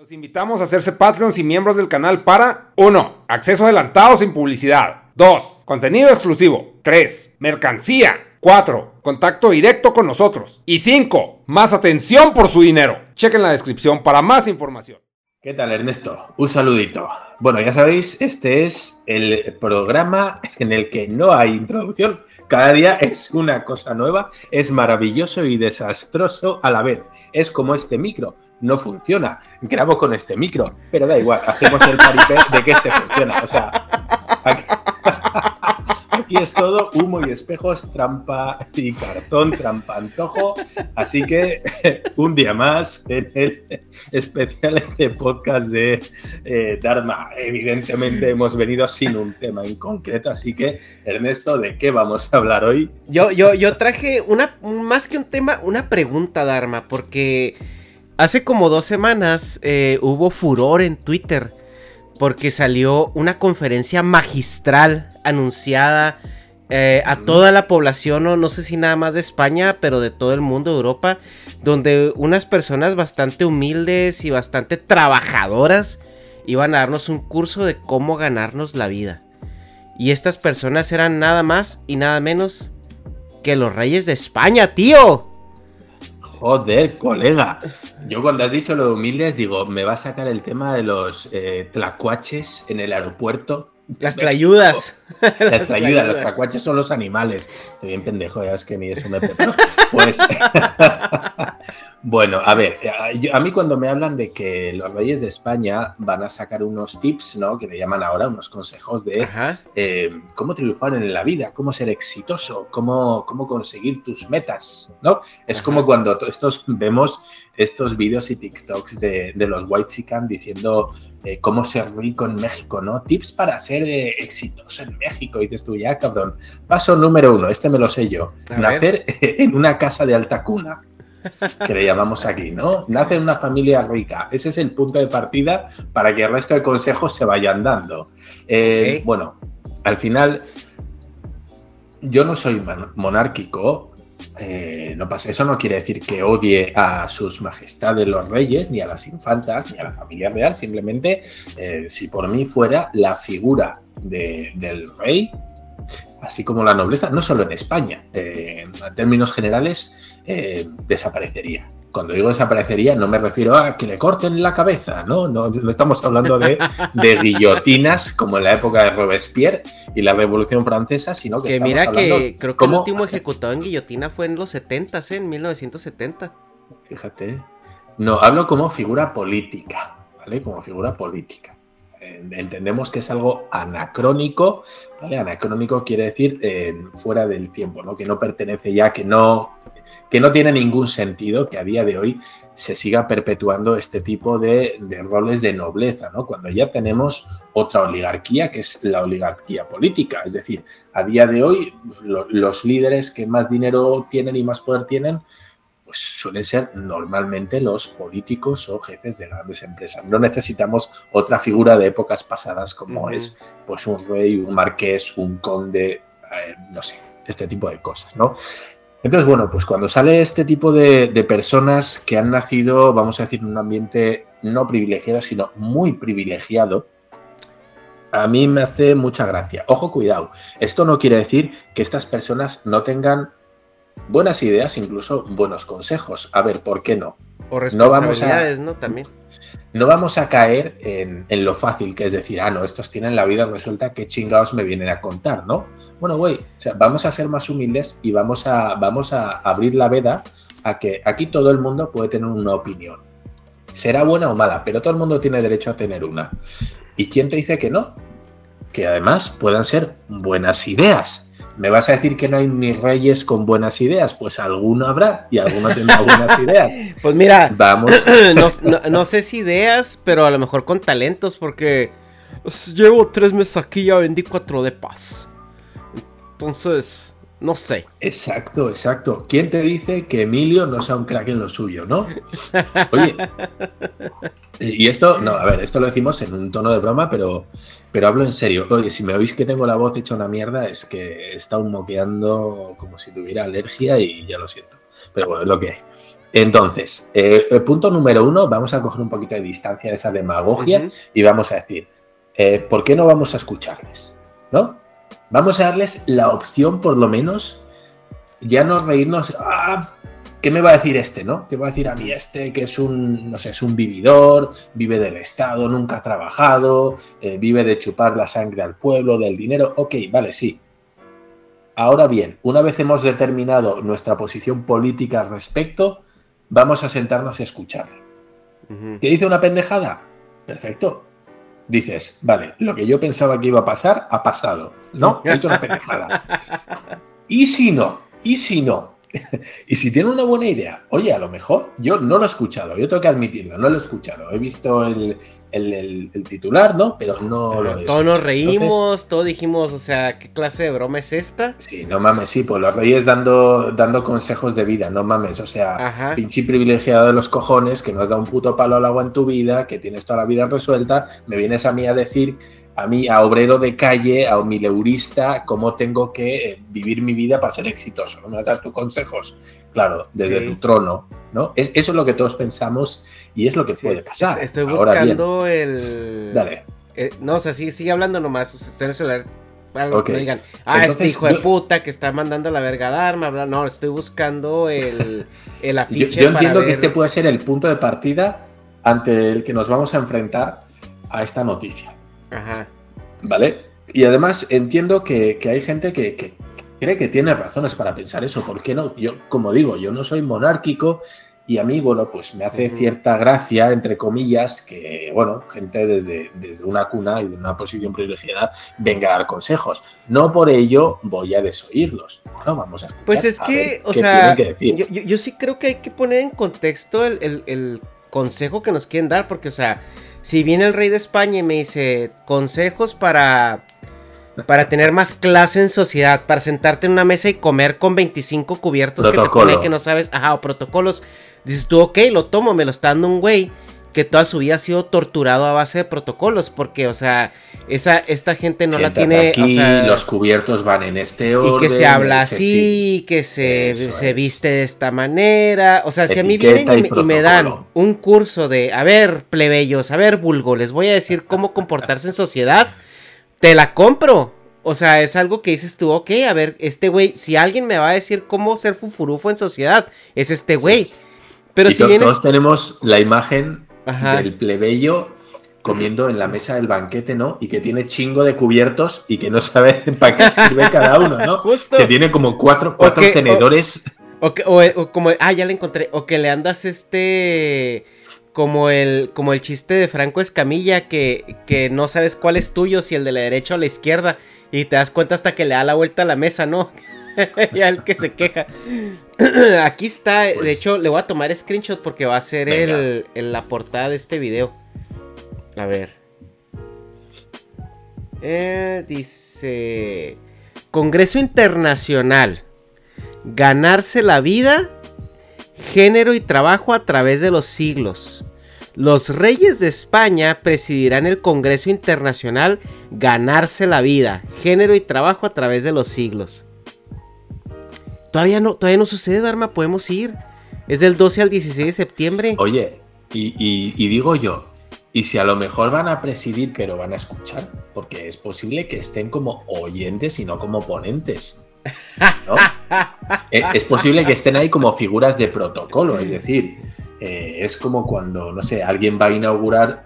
Los invitamos a hacerse Patreons y miembros del canal para 1. Acceso adelantado sin publicidad. 2. Contenido exclusivo. 3. Mercancía. 4. Contacto directo con nosotros. Y 5. Más atención por su dinero. Chequen la descripción para más información. ¿Qué tal, Ernesto? Un saludito. Bueno, ya sabéis, este es el programa en el que no hay introducción. Cada día es una cosa nueva, es maravilloso y desastroso a la vez. Es como este micro no funciona. Grabo con este micro, pero da igual, hacemos el paripé de que este funciona. O sea, aquí, es todo humo y espejos, trampa y cartón, trampa antojo. Así que un día más en el especial de podcast de eh, Dharma. Evidentemente hemos venido sin un tema en concreto, así que Ernesto, ¿de qué vamos a hablar hoy? Yo, yo, yo traje una, más que un tema, una pregunta, Dharma, porque Hace como dos semanas eh, hubo furor en Twitter porque salió una conferencia magistral anunciada eh, a toda la población, no, no sé si nada más de España, pero de todo el mundo, Europa, donde unas personas bastante humildes y bastante trabajadoras iban a darnos un curso de cómo ganarnos la vida. Y estas personas eran nada más y nada menos que los reyes de España, tío. Joder, colega. Yo cuando has dicho lo de humildes, digo, me va a sacar el tema de los eh, tlacuaches en el aeropuerto. Las tlayudas. Las tlayudas, los tlacuaches son los animales. Estoy bien pendejo, ya es que ni eso me. Pues. bueno, a ver, a, mí cuando me hablan de que los reyes de España van a sacar unos tips, ¿no? Que le llaman ahora unos consejos de eh, cómo triunfar en la vida, cómo ser exitoso, cómo, cómo conseguir tus metas, ¿no? Es como cuando estos vemos estos vídeos y TikToks de, de los White Sican diciendo eh, cómo ser rico en México, ¿no? Tips para ser eh, exitoso en México. dices tú, ya, cabrón. Paso número uno, este me lo sé yo. Nacer en una casa de alta cuna, que le llamamos aquí, ¿no? Nace en una familia rica. Ese es el punto de partida para que el resto de consejos se vayan dando. Eh, bueno, al final, yo no soy monárquico, eh, no pasa. Eso no quiere decir que odie a sus majestades los reyes, ni a las infantas, ni a la familia real. Simplemente, eh, si por mí fuera la figura del rey, así como la nobleza, no solo en España, eh, en términos generales, desaparecería. Cuando digo desaparecería, no me refiero a que le corten la cabeza, ¿no? No, estamos hablando de, guillotinas como en la época de Robespierre y la Revolución Francesa, sino que. Que mira que creo que el último ejecutado en guillotina fue en los 70, ¿eh? en 1970. Fíjate. No, hablo como figura política, ¿vale? Como figura política. Entendemos que es algo anacrónico, ¿vale? Anacrónico quiere decir eh, fuera del tiempo. Que no pertenece ya, que no que no tiene ningún sentido que a día de hoy se siga perpetuando este tipo de, roles de nobleza, ¿no? Cuando ya tenemos otra oligarquía, que es la oligarquía política. Es decir, a día de hoy los líderes que más dinero tienen y más poder tienen, pues suelen ser normalmente los políticos o jefes de grandes empresas. No necesitamos otra figura de épocas pasadas como es pues un rey, un marqués, un conde, eh, no sé, este tipo de cosas, ¿no? Entonces, bueno, pues cuando sale este tipo de, personas que han nacido, vamos a decir, en un ambiente no privilegiado, sino muy privilegiado, a mí me hace mucha gracia. Ojo, cuidado. Esto no quiere decir que estas personas no tengan buenas ideas, incluso buenos consejos. A ver, ¿por qué no? O responsabilidades, ¿no? También no vamos a caer en, lo fácil que es decir, ah, no, estos tienen la vida resuelta, qué chingados me vienen a contar, ¿no? Bueno, güey, o sea, vamos a ser más humildes y vamos a, vamos a abrir la veda a que aquí todo el mundo puede tener una opinión. Será buena o mala, pero todo el mundo tiene derecho a tener una. ¿Y quién te dice que no? Que además puedan ser buenas ideas. ¿Me vas a decir que no hay ni reyes con buenas ideas? Pues alguno habrá y alguno tendrá buenas ideas. Pues mira, vamos. No, sé si ideas, pero a lo mejor con talentos, porque pues, llevo tres meses aquí y ya vendí cuatro de paz. Entonces, no sé. Exacto, exacto. ¿Quién te dice que Emilio no sea un crack en lo suyo, no? Oye, y esto, no, a ver, esto lo decimos en un tono de broma, pero pero hablo en serio. Oye, si me oís que tengo la voz hecha una mierda, es que he estado moqueando como si tuviera alergia y ya lo siento. Pero bueno, es lo que hay. Entonces, eh, el punto número uno, vamos a coger un poquito de distancia de esa demagogia y vamos a decir, eh, ¿por qué no vamos a escucharles? ¿No? Vamos a darles la opción, por lo menos, ya no reírnos, ah, ¿qué me va a decir este, no? ¿Qué va a decir a mí este que es un, no sé, es un vividor, vive del Estado, nunca ha trabajado, eh, vive de chupar la sangre al pueblo, del dinero? Ok, vale, sí. Ahora bien, una vez hemos determinado nuestra posición política al respecto, vamos a sentarnos a escucharle. ¿Qué dice una pendejada? Perfecto. Dices, vale, lo que yo pensaba que iba a pasar, ha pasado. No, es una pendejada. ¿Y si no? ¿Y si no? y si tiene una buena idea, oye, a lo mejor yo no lo he escuchado, yo tengo que admitirlo, no lo he escuchado. He visto el, titular, ¿no? Pero no lo he Todos nos reímos, todos dijimos, o sea, ¿qué clase de broma es esta? Sí, no mames, sí, pues los reyes dando, dando consejos de vida, no mames, o sea, pinche privilegiado de los cojones que no has dado un puto palo al agua en tu vida, que tienes toda la vida resuelta, me vienes a mí a decir a mí, a obrero de calle, a mileurista, cómo tengo que eh, vivir mi vida para ser exitoso. ¿no? Me vas a dar tus consejos, claro, desde tu trono, ¿no? Es, eso es lo que todos pensamos y es lo que puede pasar. Estoy buscando el... Dale. Eh, no, o sea, sigue hablando nomás, estoy en el celular. Algo que digan, ah, este hijo de puta que está mandando la verga Dharma, no, estoy buscando el, el afiche. Yo, entiendo que este puede ser el punto de partida ante el que nos vamos a enfrentar a esta noticia. Ajá. ¿Vale? Y además entiendo que, hay gente que, cree que tiene razones para pensar eso. ¿Por qué no? Yo, como digo, yo no soy monárquico y a mí, bueno, pues me hace cierta gracia, entre comillas, que, bueno, gente desde, desde una cuna y de una posición privilegiada venga a dar consejos. No por ello voy a desoírlos. No, vamos a escuchar, Pues es que, o sea, yo, sí creo que hay que poner en contexto el, el consejo que nos quieren dar, porque, o sea, si viene el rey de España y me dice consejos para para tener más clase en sociedad, para sentarte en una mesa y comer con 25 cubiertos que te pone que no sabes, ajá, o protocolos. Dices tú, ok, lo tomo, me lo está dando un güey que toda su vida ha sido torturado a base de protocolos, porque, o sea, esa, esta gente no la tiene. Aquí, los cubiertos van en este orden. Y que se habla así, que se, se viste de esta manera. O sea, si a mí vienen y, me dan un curso de, a ver, plebeyos, a ver, vulgo, les voy a decir cómo comportarse en sociedad, te la compro. O sea, es algo que dices tú, ok, a ver, este güey, si alguien me va a decir cómo ser fufurufo en sociedad, es este güey. Pero si todos tenemos la imagen del plebeyo comiendo en la mesa del banquete, ¿no? Y que tiene chingo de cubiertos y que no sabe para qué sirve cada uno, ¿no? Justo. Que tiene como cuatro, cuatro tenedores. O, o, como, ah, ya le encontré. O que le andas este. Como el, como el chiste de Franco Escamilla, que, que no sabes cuál es tuyo, si el de la derecha o la izquierda. Y te das cuenta hasta que le da la vuelta a la mesa, ¿no? ya el que se queja. Aquí está, de pues hecho le voy a tomar screenshot porque va a ser el, la portada de este video. A ver. Eh, dice... Congreso Internacional. Ganarse la vida, género y trabajo a través de los siglos. Los reyes de España presidirán el Congreso Internacional Ganarse la vida, género y trabajo a través de los siglos. Todavía no, todavía no sucede, Dharma, podemos ir. Es del 12 al 16 de septiembre. Oye, y, digo yo, ¿y si a lo mejor van a presidir pero van a escuchar? Porque es posible que estén como oyentes y no como ponentes. Eh, es posible que estén ahí como figuras de protocolo, es decir, eh, es como cuando, no sé, alguien va a inaugurar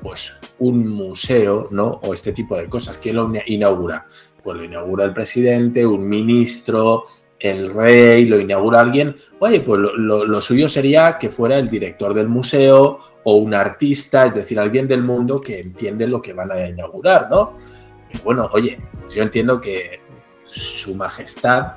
pues un museo, ¿no? O este tipo de cosas. ¿Quién lo inaugura? Pues lo inaugura el presidente, un ministro, el rey, lo inaugura alguien, oye, pues lo, suyo sería que fuera el director del museo o un artista, es decir, alguien del mundo que entiende lo que van a inaugurar, ¿no? Bueno, oye, pues yo entiendo que su majestad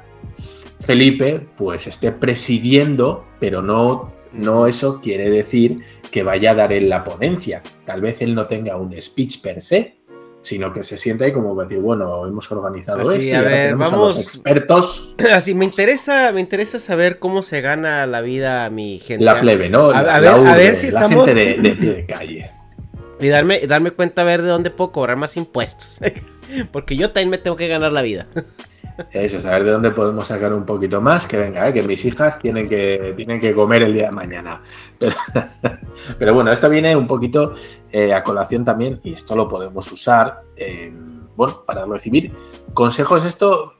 Felipe pues esté presidiendo, pero no, no eso quiere decir que vaya a dar en la ponencia. Tal vez él no tenga un speech per se, sino que se siente ahí como decir, bueno, hemos organizado esto, a ver, vamos, expertos. Así me interesa, me interesa saber cómo se gana la vida a mi gente. La plebe, ¿no? A, ver, a ver si estamos gente de, de, calle. Y darme, darme cuenta a ver de dónde puedo cobrar más impuestos. Porque yo también me tengo que ganar la vida. Eso, saber de dónde podemos sacar un poquito más, que venga, ¿eh? que mis hijas tienen que, tienen que comer el día de mañana. Pero, bueno, esto viene un poquito eh, a colación también, y esto lo podemos usar, bueno, para recibir consejos. Esto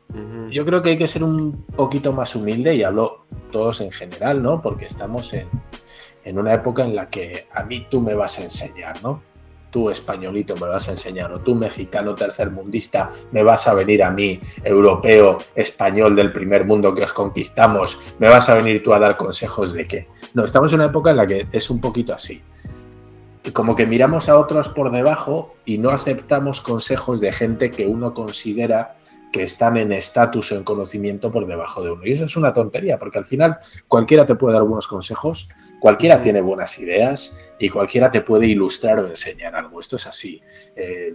yo creo que hay que ser un poquito más humilde, y hablo todos en general, ¿no? Porque estamos en, en una época en la que a mí tú me vas a enseñar, ¿no? Tú españolito me vas a enseñar, o tú mexicano tercermundista me vas a venir a mí, europeo, español del primer mundo que os conquistamos, me vas a venir tú a dar consejos de qué. No, estamos en una época en la que es un poquito así. Como que miramos a otros por debajo y no aceptamos consejos de gente que uno considera que están en estatus o en conocimiento por debajo de uno. Y eso es una tontería, porque al final cualquiera te puede dar buenos consejos, cualquiera tiene buenas ideas y cualquiera te puede ilustrar o enseñar algo. Esto es así. Eh,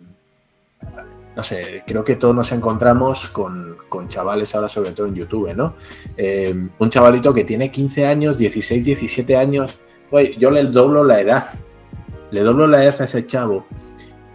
no sé, creo que todos nos encontramos con, chavales ahora, sobre todo en YouTube, ¿no? Eh, un chavalito que tiene 15 años, 16, 17 años, yo le doblo la edad, le doblo la edad a ese chavo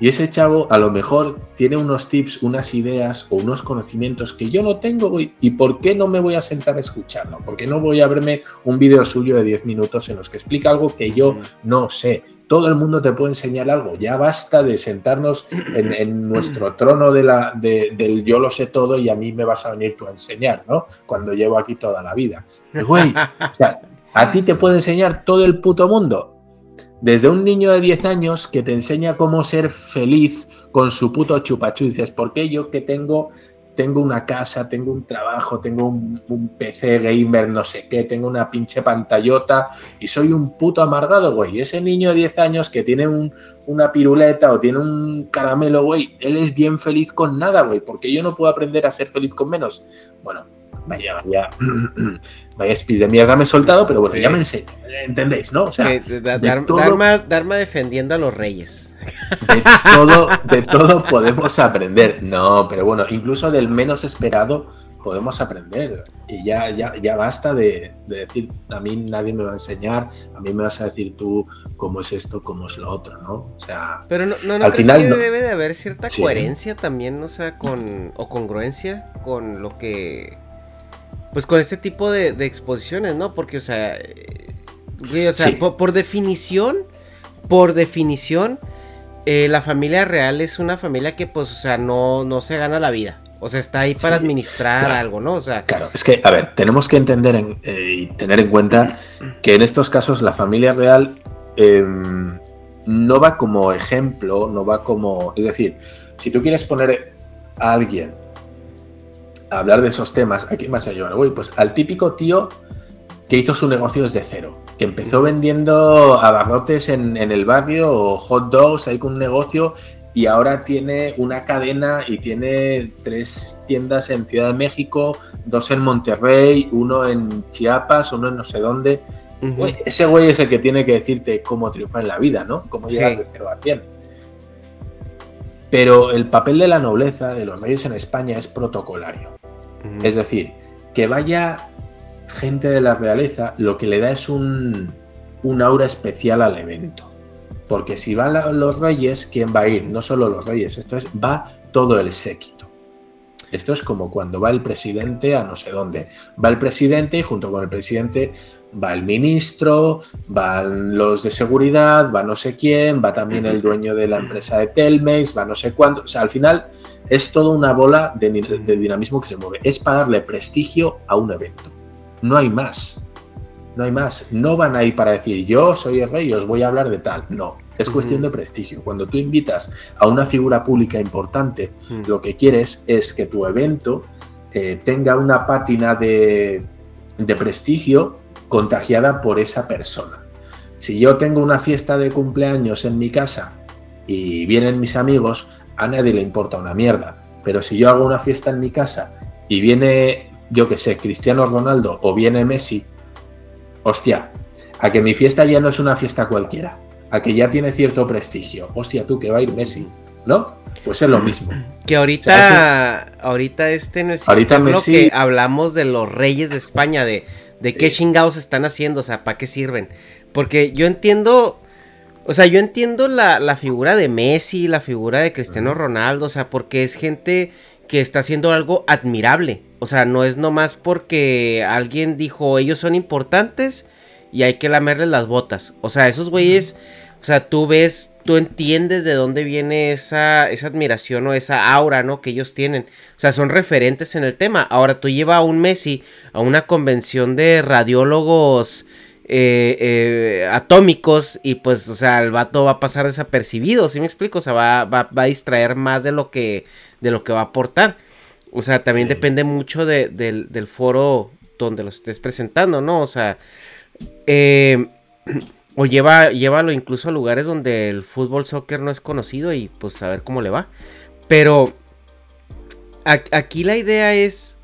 y ese chavo a lo mejor tiene unos tips, unas ideas o unos conocimientos que yo no tengo. ¿Y por qué no me voy a sentar a escucharlo? ¿Por qué no voy a verme un vídeo suyo de 10 minutos en los que explica algo que yo no sé? Todo el mundo te puede enseñar algo. Ya basta de sentarnos en, nuestro trono de la, del yo lo sé todo y a mí me vas a venir tú a enseñar, ¿no? Cuando llevo aquí toda la vida. Güey, a ti te puede enseñar todo el puto mundo desde un niño de 10 años que te enseña cómo ser feliz con su puto chupachu. dices, ¿por qué yo que tengo, tengo una casa, tengo un trabajo, tengo un, PC gamer, no sé qué, tengo una pinche pantallota y soy un puto amargado, güey? Ese niño de 10 años que tiene una piruleta o tiene un caramelo, güey, él es bien feliz con nada, güey, porque yo no puedo aprender a ser feliz con menos. Bueno, vaya, vaya, vaya speech de mierda me he soltado, pero bueno, ya me enseño, ¿entendéis, no? O sea, Dharma, defendiendo a los reyes. De todo, de todo podemos aprender. No, pero bueno, incluso del menos esperado podemos aprender. Y ya, ya, ya basta de, decir, a mí nadie me va a enseñar, a mí me vas a decir tú cómo es esto, cómo es lo otro, ¿no? O sea, pero no, no, al final que debe de haber cierta coherencia también, o sea, con, o congruencia con lo que pues con este tipo de, exposiciones, ¿no? Porque, o sea, o sea por, definición, por definición, eh, la familia real es una familia que, pues, o sea, no, no se gana la vida. O sea, está ahí para administrar algo, ¿no? O sea, claro, es que, a ver, tenemos que entender eh, y tener en cuenta que en estos casos la familia real em, no va como ejemplo, no va como. Es decir, si tú quieres poner a alguien hablar de esos temas, ¿a quién vas a llevar? Uy, pues al típico tío que hizo su negocio desde cero, que empezó vendiendo abarrotes en, en el barrio o hot dogs ahí con un negocio y ahora tiene una cadena y tiene tres tiendas en Ciudad de México, dos en Monterrey, uno en Chiapas, uno en no sé dónde. ese güey es el que tiene que decirte cómo triunfar en la vida, ¿no? Cómo llegar de cero a 100. Pero el papel de la nobleza de los reyes en España es protocolario. Es decir, que vaya gente de la realeza, lo que le da es un, aura especial al evento. Porque si van los reyes, ¿quién va a ir? No solo los reyes, esto es, va todo el séquito. Esto es como cuando va el presidente a no sé dónde. Va el presidente y junto con el presidente va el ministro, van los de seguridad, va no sé quién, va también el dueño de la empresa de Telmex, va no sé cuánto. O sea, al final es toda una bola de, dinamismo que se mueve. Es para darle prestigio a un evento. No hay más. No hay más. No van ahí para decir yo soy el rey os voy a hablar de tal. No. Es cuestión de prestigio. Cuando tú invitas a una figura pública importante, lo que quieres es que tu evento eh, tenga una pátina de, de prestigio contagiada por esa persona. Si yo tengo una fiesta de cumpleaños en mi casa y vienen mis amigos, a nadie le importa una mierda. Pero si yo hago una fiesta en mi casa y viene, yo que sé, Cristiano Ronaldo o viene Messi, hostia, a que mi fiesta ya no es una fiesta cualquiera, a que ya tiene cierto prestigio. Hostia, tú que va a ir Messi, ¿no? Pues es lo mismo. Que ahorita, ahorita este en el ahorita Messi... que hablamos de los reyes de España, de, de qué chingados están haciendo, o sea, ¿para qué sirven? Porque yo entiendo o sea, yo entiendo la, figura de Messi, la figura de Cristiano Ronaldo, o sea, porque es gente que está haciendo algo admirable. O sea, no es nomás porque alguien dijo ellos son importantes y hay que lamerles las botas. O sea, esos güeyes, o sea, tú ves, tú entiendes de dónde viene esa, esa admiración o esa aura, ¿no? Que ellos tienen. O sea, son referentes en el tema. Ahora tú llevas a un Messi a una convención de radiólogos eh, eh, atómicos y pues, o sea, el vato va a pasar desapercibido, ¿sí me explico? O sea, va, va, a distraer más de lo que, de lo que va a aportar. O sea, también depende mucho del, foro donde lo estés presentando, ¿no? O sea, eh, o lleva, llévalo incluso a lugares donde el fútbol soccer no es conocido y pues a ver cómo le va. Pero aquí la idea es,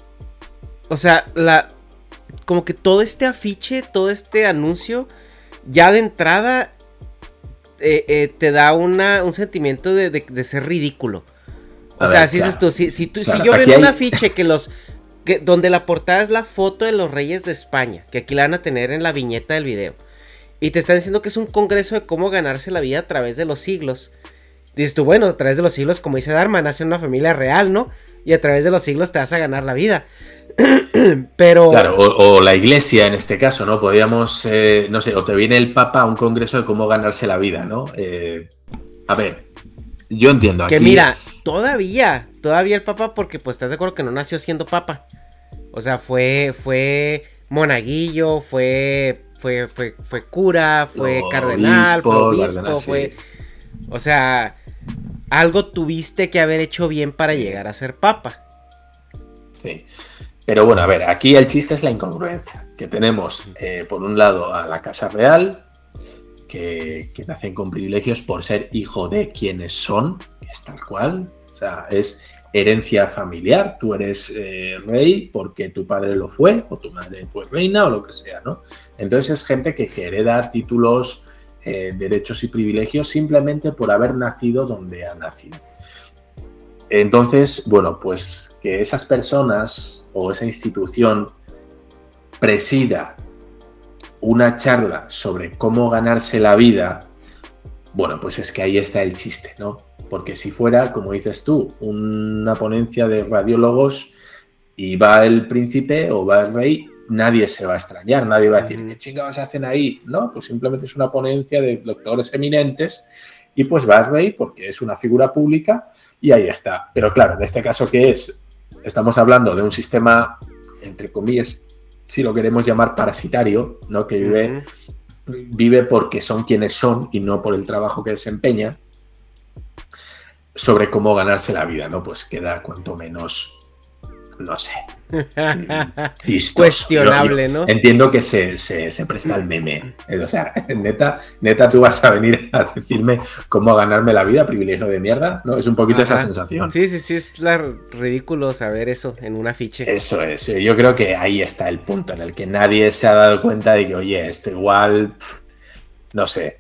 o sea, la, como que todo este afiche, todo este anuncio, ya de entrada eh, eh, te da una, un sentimiento de, ser ridículo. o sea, si tú, si, si, tú, si yo veo un afiche que los, que, donde la portada es la foto de los reyes de España, que aquí la van a tener en la viñeta del video, y te están diciendo que es un congreso de cómo ganarse la vida a través de los siglos. Dices tú, bueno, a través de los siglos, como dice Dharma, nace una familia real, ¿no? Y a través de los siglos te vas a ganar la vida. Pero. Claro, o, la iglesia en este caso, ¿no? Podríamos, eh, no sé, o te viene el Papa a un congreso de cómo ganarse la vida, ¿no? Eh, a ver, yo entiendo. Que mira, todavía, todavía el Papa, porque pues estás de acuerdo que no nació siendo Papa. O sea, fue, fue monaguillo, fue, fue, fue, fue cura, fue cardenal, fue obispo, fue. O sea, algo tuviste que haber hecho bien para llegar a ser Papa. Sí. Pero bueno, a ver, aquí el chiste es la incongruencia, que tenemos eh, por un lado a la Casa Real, que, nacen con privilegios por ser hijo de quienes son, que es tal cual, o sea, es herencia familiar, tú eres eh, rey porque tu padre lo fue, o tu madre fue reina, o lo que sea, ¿no? Entonces es gente que, hereda títulos, eh, derechos y privilegios simplemente por haber nacido donde ha nacido. Entonces, bueno, pues que esas personas o esa institución presida una charla sobre cómo ganarse la vida, bueno, pues es que ahí está el chiste, ¿no? Porque si fuera, como dices tú, una ponencia de radiólogos y va el príncipe o va el rey, nadie se va a extrañar, nadie va a decir, ¿qué chingados hacen ahí? No, pues simplemente es una ponencia de doctores eminentes y pues va el rey porque es una figura pública y ahí está. Pero claro, en este caso que es estamos hablando de un sistema, entre comillas, si lo queremos llamar parasitario, ¿no? que vive, vive porque son quienes son y no por el trabajo que desempeña, sobre cómo ganarse la vida, ¿no? Pues queda cuanto menos no sé. Cuestionable, ¿no? Entiendo que se, presta el meme. O sea, neta, neta, tú vas a venir a decirme cómo ganarme la vida, privilegio de mierda, ¿no? Es un poquito esa sensación. Sí, sí, sí, es ridículo saber eso en un afiche. Eso es. Yo creo que ahí está el punto en el que nadie se ha dado cuenta de que, oye, esto igual. no sé.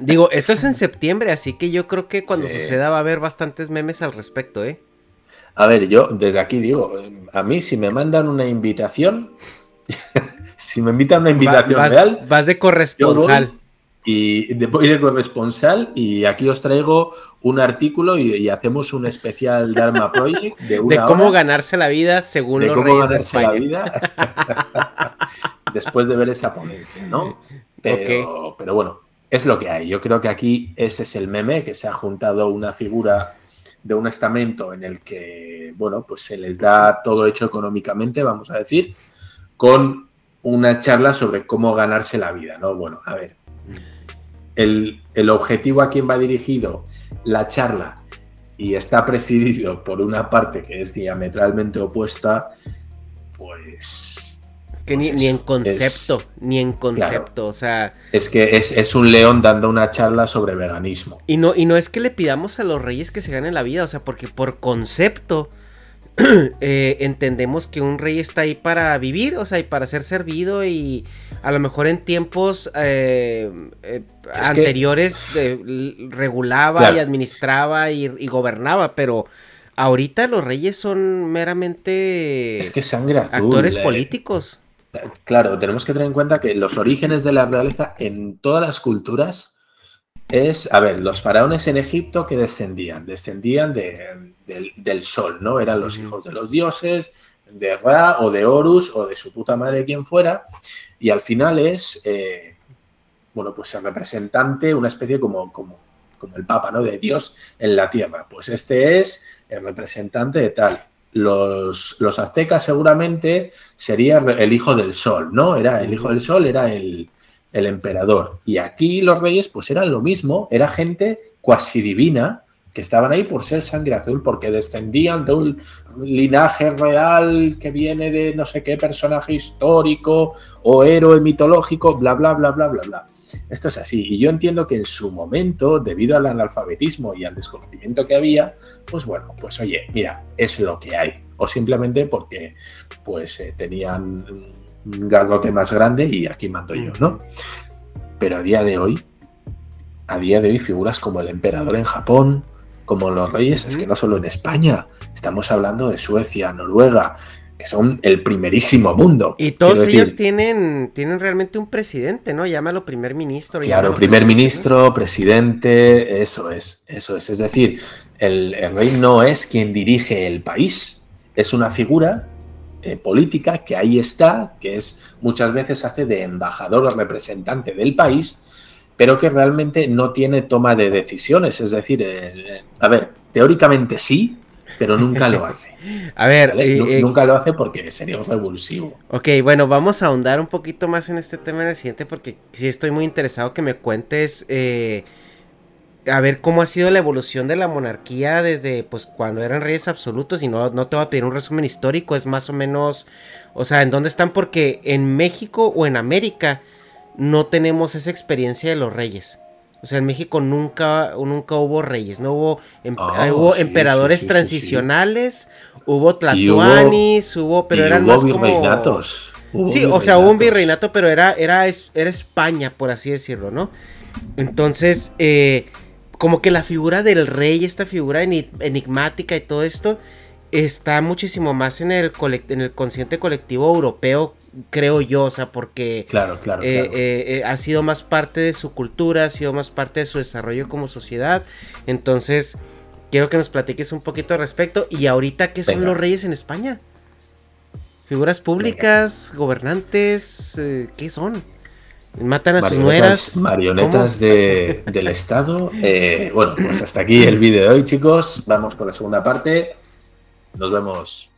Digo, esto es en septiembre, así que yo creo que cuando suceda va a haber bastantes memes al respecto, ¿eh? A ver, yo desde aquí digo, a mí si me mandan una invitación, si me invitan una invitación vas, real. Vas de corresponsal. y voy de corresponsal y aquí os traigo un artículo y, hacemos un especial Dharma Project de, de cómo ganarse la vida según de los cómo ganarse la vida después de ver esa ponencia, ¿no? Pero, pero bueno, es lo que hay. Yo creo que aquí ese es el meme que se ha juntado una figura de un estamento en el que, bueno, pues se les da todo hecho económicamente, vamos a decir, con una charla sobre cómo ganarse la vida, ¿no? Bueno, a ver, el, objetivo a quien va dirigido la charla y está presidido por una parte que es diametralmente opuesta, pues que ni, en concepto, ni en concepto, o sea... Es que es, un león dando una charla sobre veganismo. Y no, y no es que le pidamos a los reyes que se ganen la vida, o sea, porque por concepto eh, entendemos que un rey está ahí para vivir, o sea, y para ser servido y a lo mejor en tiempos eh, eh, anteriores regulaba y administraba y, y gobernaba, pero... Ahorita los reyes son meramente es que sangre actores políticos. Claro, tenemos que tener en cuenta que los orígenes de la realeza en todas las culturas es, a ver, los faraones en Egipto que descendían, descendían del, sol, ¿no? Eran los hijos de los dioses, de Ra o de Horus o de su puta madre quien fuera, y al final es, eh, bueno, pues el representante, una especie como, como, como el Papa, ¿no? De Dios en la tierra. Pues este es el representante de tal. Los, los aztecas seguramente sería el hijo del sol, ¿no? Era el hijo del sol, era el, el emperador. Y aquí los reyes, pues eran lo mismo, era gente cuasi divina que estaban ahí por ser sangre azul, porque descendían de un linaje real que viene de no sé qué personaje histórico o héroe mitológico, bla, bla, bla, bla, bla, bla. Esto es así. Y yo entiendo que en su momento, debido al analfabetismo y al desconocimiento que había, pues bueno, pues oye, mira, es lo que hay. O simplemente porque pues eh, tenían un garrote más grande y aquí mando yo, ¿no? Pero a día de hoy, a día de hoy figuras como el emperador en Japón, como los reyes, es que no solo en España, estamos hablando de Suecia, Noruega, que son el primerísimo mundo. Y todos ellos tienen, tienen realmente un presidente, ¿no? Llámalo primer ministro. Claro, primer ministro, presidente, eso es, eso es. Es decir, el, el, rey no es quien dirige el país, es una figura eh, política que ahí está, que es muchas veces hace de embajador o representante del país, pero que realmente no tiene toma de decisiones. Es decir, eh, eh, a ver, teóricamente sí, pero nunca lo hace. a ver, nunca lo hace porque sería revulsivo. Ok, bueno, vamos a ahondar un poquito más en este tema en el siguiente porque sí estoy muy interesado que me cuentes a ver cómo ha sido la evolución de la monarquía desde pues cuando eran reyes absolutos y no, no te voy a pedir un resumen histórico, es más o menos, o sea, en dónde están porque en México o en América no tenemos esa experiencia de los reyes. O sea, en México nunca, nunca hubo reyes, no hubo, em, ah, hubo emperadores transicionales, hubo tlatoanis, hubo, pero eran más como... sí, o sea, hubo un virreinato, pero era, era, era España, por así decirlo, ¿no? Entonces, eh, como que la figura del rey, esta figura enigmática y todo esto, está muchísimo más en el, en el consciente colectivo europeo, creo yo, o sea, porque claro, claro, eh, eh, eh, ha sido más parte de su cultura, ha sido más parte de su desarrollo como sociedad. Entonces, quiero que nos platiques un poquito al respecto. Y ahorita, ¿qué son los reyes en España? Figuras públicas, gobernantes, ¿qué son? Matan a sus nueras. Marionetas del Estado. Bueno, pues hasta aquí el vídeo de hoy, chicos. Vamos con la segunda parte. Nos vemos.